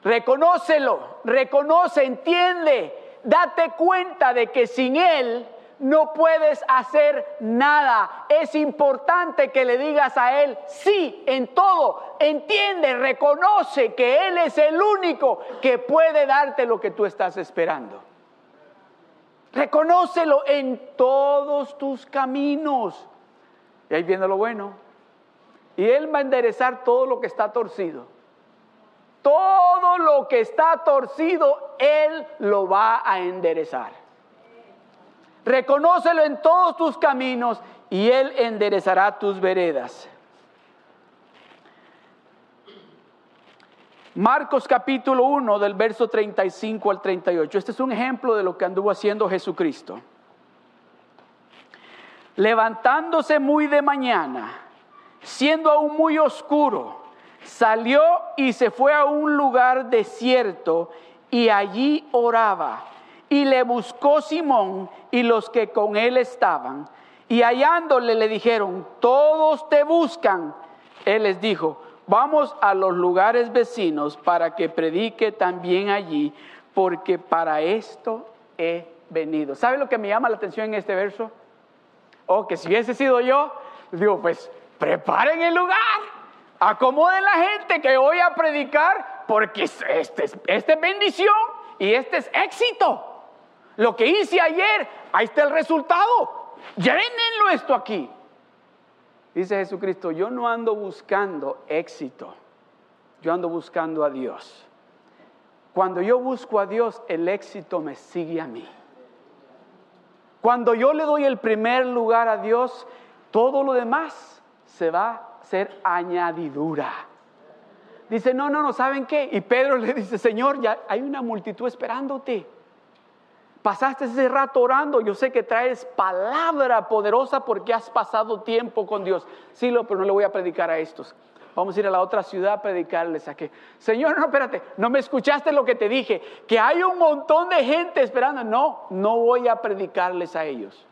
Reconócelo, reconoce, entiende, date cuenta de que sin Él no puedes hacer nada. Es importante que le digas a Él sí en todo. Entiende, reconoce que Él es el único que puede darte lo que tú estás esperando. Reconócelo en todos tus caminos. Y ahí viene lo bueno. Y Él va a enderezar todo lo que está torcido. Todo lo que está torcido, Él lo va a enderezar. Reconócelo en todos tus caminos y Él enderezará tus veredas. Marcos capítulo 1 del verso 35 al 38. Este es un ejemplo de lo que anduvo haciendo Jesucristo. Levantándose muy de mañana siendo aún muy oscuro, salió y se fue a un lugar desierto y allí oraba. Y le buscó Simón y los que con él estaban. Y hallándole le dijeron, todos te buscan. Él les dijo, vamos a los lugares vecinos para que predique también allí, porque para esto he venido. ¿Sabe lo que me llama la atención en este verso? O que si hubiese sido yo, digo, pues preparen el lugar, acomoden la gente que voy a predicar, porque este, este es bendición y este es éxito. Lo que hice ayer, ahí está el resultado. Llévenlo esto aquí. Dice Jesucristo, yo no ando buscando éxito, yo ando buscando a Dios. Cuando yo busco a Dios, el éxito me sigue a mí. Cuando yo le doy el primer lugar a Dios, todo lo demás se va a ser añadidura. Dice, no, no, no, ¿saben qué? Y Pedro le dice, Señor, ya hay una multitud esperándote. Pasaste ese rato orando, yo sé que traes palabra poderosa porque has pasado tiempo con Dios. Sí, pero no le voy a predicar a estos. Vamos a ir a la otra ciudad a predicarles a que, Señor, no, espérate, no me escuchaste lo que te dije, que hay un montón de gente esperando. No, no voy a predicarles a ellos.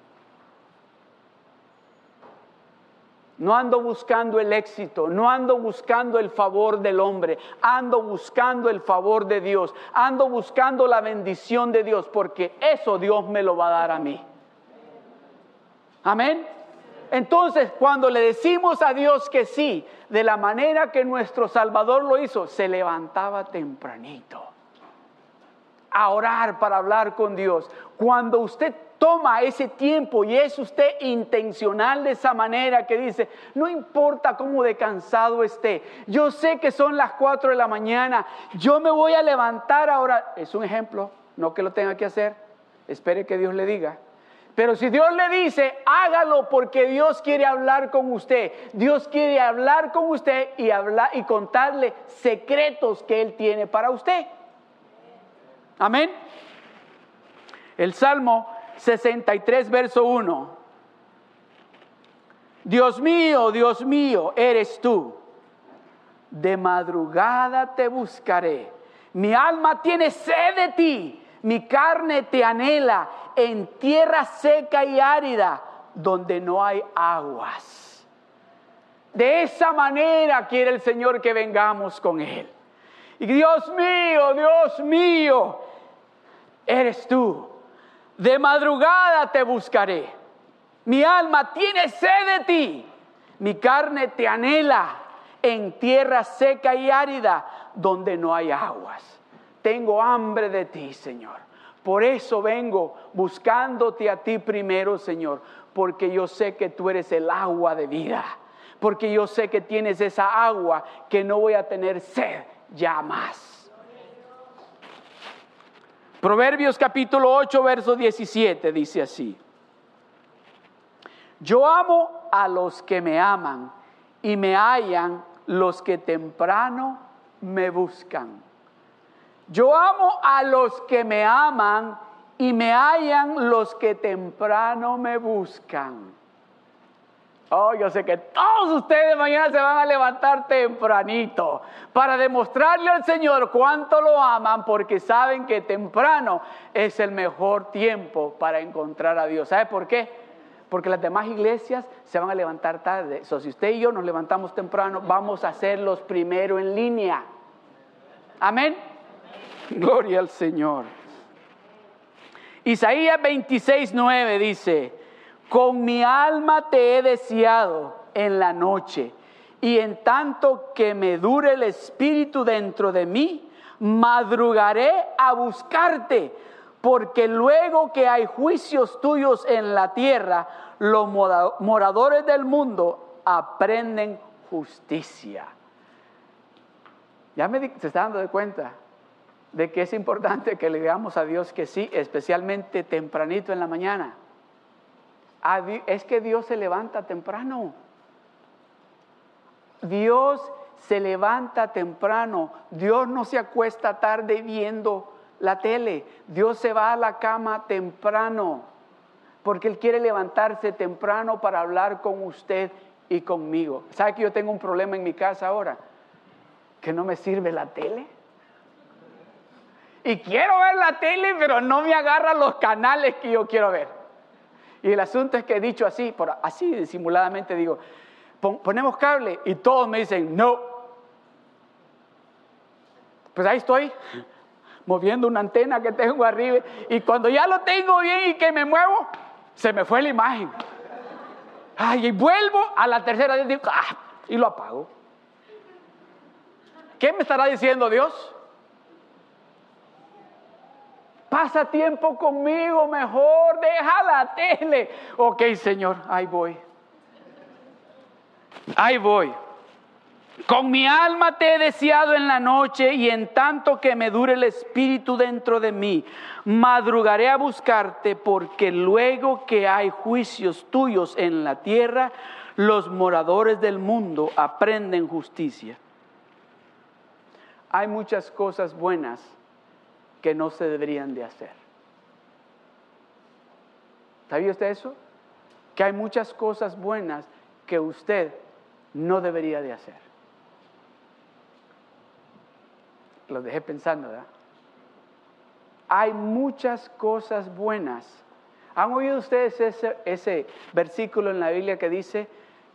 No ando buscando el éxito, no ando buscando el favor del hombre, ando buscando el favor de Dios, ando buscando la bendición de Dios, porque eso Dios me lo va a dar a mí. Amén. Entonces, cuando le decimos a Dios que sí, de la manera que nuestro Salvador lo hizo, se levantaba tempranito a orar para hablar con Dios. Cuando usted toma ese tiempo y es usted intencional de esa manera que dice, no importa cómo de cansado esté, yo sé que son las 4 de la mañana, yo me voy a levantar ahora, es un ejemplo, no que lo tenga que hacer, espere que Dios le diga. Pero si Dios le dice, hágalo porque Dios quiere hablar con usted. Dios quiere hablar con usted y hablar y contarle secretos que él tiene para usted. Amén. El Salmo 63, verso 1. Dios mío, Dios mío, eres tú. De madrugada te buscaré. Mi alma tiene sed de ti. Mi carne te anhela en tierra seca y árida donde no hay aguas. De esa manera quiere el Señor que vengamos con Él. Y Dios mío, Dios mío, eres tú de madrugada te buscaré. Mi alma tiene sed de ti. Mi carne te anhela en tierra seca y árida donde no hay aguas. Tengo hambre de ti, Señor. Por eso vengo buscándote a ti primero, Señor, porque yo sé que tú eres el agua de vida, porque yo sé que tienes esa agua que no voy a tener sed ya más. Proverbios capítulo 8, verso 17 dice así. Yo amo a los que me aman y me hallan los que temprano me buscan. Yo amo a los que me aman y me hallan los que temprano me buscan. Oh, yo sé que todos ustedes mañana se van a levantar tempranito para demostrarle al Señor cuánto lo aman porque saben que temprano es el mejor tiempo para encontrar a Dios. ¿Sabe por qué? Porque las demás iglesias se van a levantar tarde. So, si usted y yo nos levantamos temprano, vamos a ser los primeros en línea. Amén. Gloria al Señor. Isaías 26, 9 dice, con mi alma te he deseado en la noche, y en tanto que me dure el espíritu dentro de mí, madrugaré a buscarte, porque luego que hay juicios tuyos en la tierra, los moradores del mundo aprenden justicia. Ya me se está dando de cuenta de que es importante que le digamos a Dios que sí, especialmente tempranito en la mañana es que Dios se levanta temprano. Dios se levanta temprano. Dios no se acuesta tarde viendo la tele. Dios se va a la cama temprano. Porque Él quiere levantarse temprano para hablar con usted y conmigo. ¿Sabe que yo tengo un problema en mi casa ahora? Que no me sirve la tele. Y quiero ver la tele, pero no me agarra los canales que yo quiero ver. Y el asunto es que he dicho así, por, así disimuladamente digo, ponemos cable y todos me dicen, no. Pues ahí estoy, moviendo una antena que tengo arriba y cuando ya lo tengo bien y que me muevo, se me fue la imagen. Ay, y vuelvo a la tercera digo, ah, y lo apago. ¿Qué me estará diciendo Dios? Pasa tiempo conmigo mejor, deja la tele. Ok, Señor, ahí voy. Ahí voy. Con mi alma te he deseado en la noche y en tanto que me dure el espíritu dentro de mí, madrugaré a buscarte porque luego que hay juicios tuyos en la tierra, los moradores del mundo aprenden justicia. Hay muchas cosas buenas que no se deberían de hacer. ¿Sabía usted eso? Que hay muchas cosas buenas que usted no debería de hacer. Lo dejé pensando, ¿verdad? Hay muchas cosas buenas. ¿Han oído ustedes ese, versículo en la Biblia que dice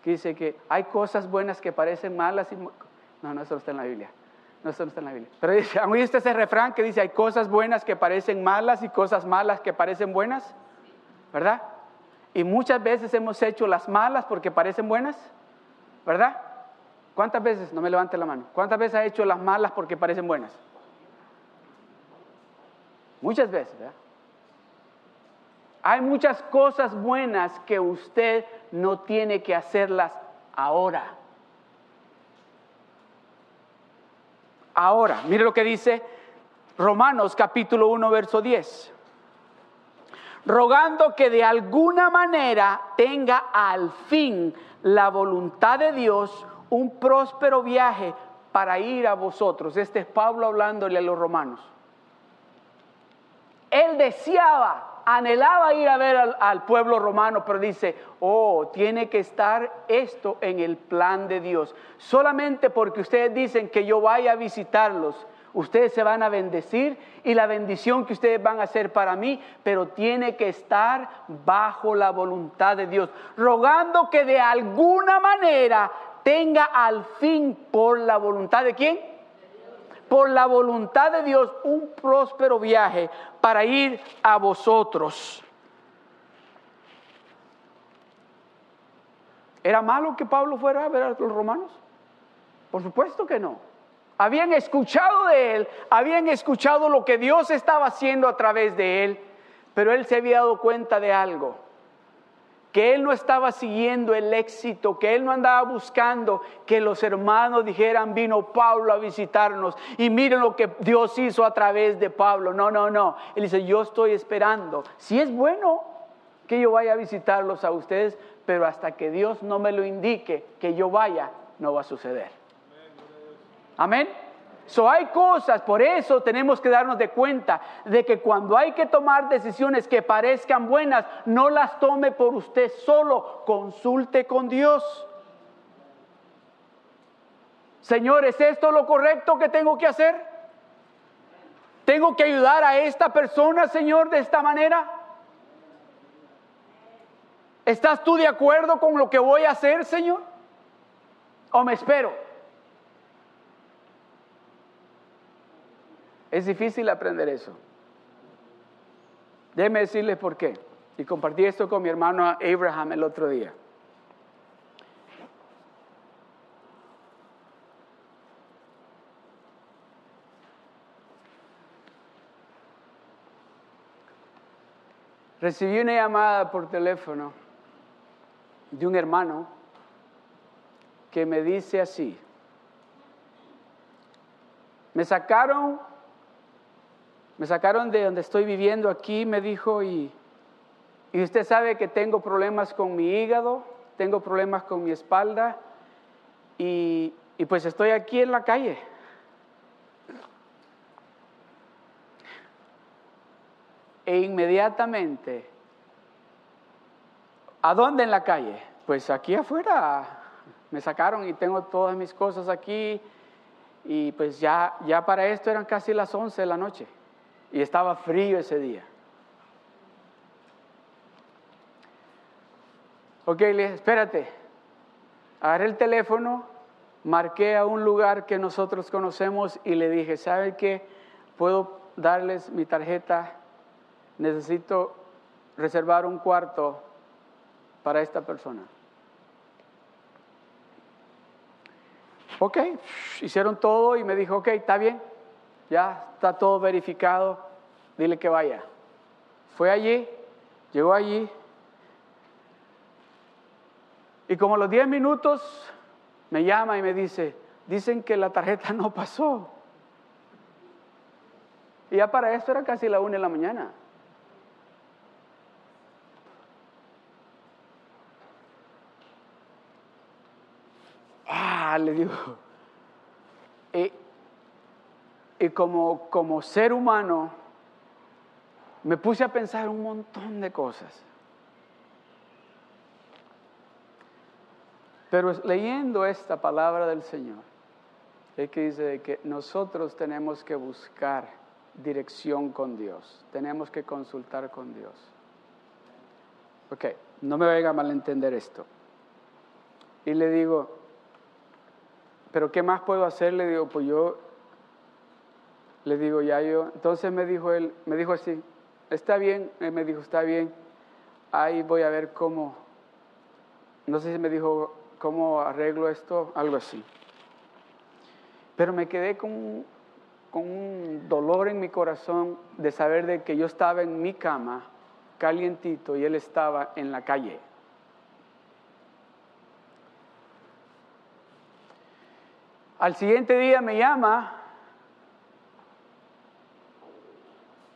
que dice que hay cosas buenas que parecen malas y no, no, eso está en la Biblia. No, eso no está en la Biblia. Pero dice, ¿han oído ese refrán que dice hay cosas buenas que parecen malas y cosas malas que parecen buenas? ¿Verdad? Y muchas veces hemos hecho las malas porque parecen buenas, ¿verdad? ¿Cuántas veces? No me levante la mano. ¿Cuántas veces ha hecho las malas porque parecen buenas? Muchas veces, ¿verdad? Hay muchas cosas buenas que usted no tiene que hacerlas ahora. Ahora, mire lo que dice Romanos capítulo 1, verso 10. Rogando que de alguna manera tenga al fin la voluntad de Dios un próspero viaje para ir a vosotros. Este es Pablo hablándole a los romanos. Él deseaba, anhelaba ir a ver al, pueblo romano, pero dice, oh, tiene que estar esto en el plan de Dios. Solamente porque ustedes dicen que yo vaya a visitarlos, ustedes se van a bendecir y la bendición que ustedes van a hacer para mí, pero tiene que estar bajo la voluntad de Dios, rogando que de alguna manera tenga al fin por la voluntad de quién? Por la voluntad de Dios un próspero viaje para ir a vosotros. ¿Era malo que Pablo fuera a ver a los romanos? Por supuesto que no. Habían escuchado de él, habían escuchado lo que Dios estaba haciendo a través de él, pero él se había dado cuenta de algo que él no estaba siguiendo el éxito, que él no andaba buscando que los hermanos dijeran, vino Pablo a visitarnos y miren lo que Dios hizo a través de Pablo. No, no, no. Él dice, yo estoy esperando. Si es bueno que yo vaya a visitarlos a ustedes, pero hasta que Dios no me lo indique que yo vaya, no va a suceder. Amén. So hay cosas, por eso tenemos que darnos de cuenta de que cuando hay que tomar decisiones que parezcan buenas, no las tome por usted solo, consulte con Dios. Señor, ¿es esto lo correcto que tengo que hacer? ¿Tengo que ayudar a esta persona, Señor, de esta manera? ¿Estás tú de acuerdo con lo que voy a hacer, Señor? ¿O me espero? Es difícil aprender eso. Déjeme decirles por qué. Y compartí esto con mi hermano Abraham el otro día. Recibí una llamada por teléfono de un hermano que me dice así, me sacaron me sacaron de donde estoy viviendo aquí, me dijo, y, y usted sabe que tengo problemas con mi hígado, tengo problemas con mi espalda, y, y pues estoy aquí en la calle. E inmediatamente, ¿a dónde en la calle? Pues aquí afuera. Me sacaron y tengo todas mis cosas aquí. Y pues ya, ya para esto eran casi las 11 de la noche y estaba frío ese día. Ok, le dije, espérate. Agarré el teléfono, marqué a un lugar que nosotros conocemos y le dije, ¿saben qué? Puedo darles mi tarjeta, necesito reservar un cuarto para esta persona. Ok, hicieron todo y me dijo, ok, está bien, ya está todo verificado, dile que vaya. Fue allí, llegó allí, y como los 10 minutos me llama y me dice, dicen que la tarjeta no pasó. Y ya para eso era casi la una de la mañana. Ah, le digo. Y, y como, como ser humano, me puse a pensar un montón de cosas. Pero leyendo esta palabra del Señor, es que dice que nosotros tenemos que buscar dirección con Dios, tenemos que consultar con Dios. Ok, no me vaya a malentender esto. Y le digo, ¿pero qué más puedo hacer? Le digo, pues yo, le digo, ya yo, entonces me dijo él, me dijo así, está bien, él me dijo, está bien, ahí voy a ver cómo, no sé si me dijo, ¿cómo arreglo esto? Algo así. Pero me quedé con, con un dolor en mi corazón de saber de que yo estaba en mi cama, calientito, y él estaba en la calle. Al siguiente día me llama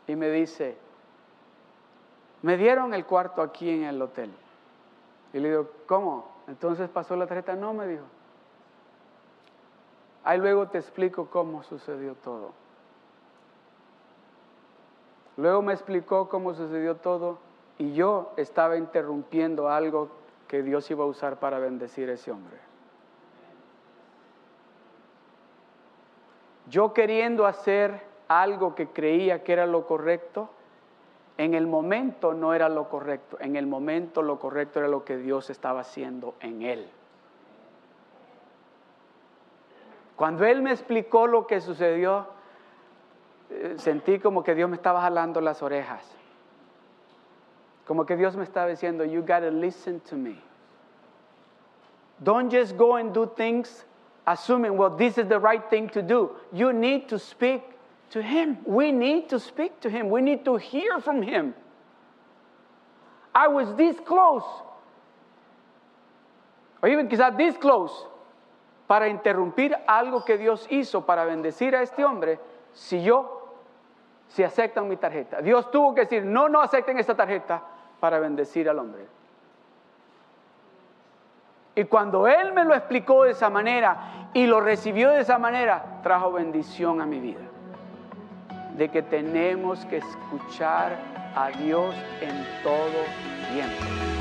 y me dice, me dieron el cuarto aquí en el hotel. Y le digo, ¿cómo? Entonces pasó la tarjeta, no me dijo. Ahí luego te explico cómo sucedió todo. Luego me explicó cómo sucedió todo y yo estaba interrumpiendo algo que Dios iba a usar para bendecir a ese hombre. Yo queriendo hacer algo que creía que era lo correcto, en el momento no era lo correcto, en el momento lo correcto era lo que Dios estaba haciendo en él. Cuando él me explicó lo que sucedió, eh, sentí como que Dios me estaba jalando las orejas. Como que Dios me estaba diciendo, you gotta listen to me. Don't just go and do things assuming, well, this is the right thing to do. You need to speak to Him. We need to speak to Him. We need to hear from Him. I was this close, or even quizás this close, para interrumpir algo que Dios hizo para bendecir a este hombre, si yo, si aceptan mi tarjeta. Dios tuvo que decir, no, no acepten esta tarjeta para bendecir al hombre. Y cuando Él me lo explicó de esa manera y lo recibió de esa manera, trajo bendición a mi vida de que tenemos que escuchar a Dios en todo tiempo.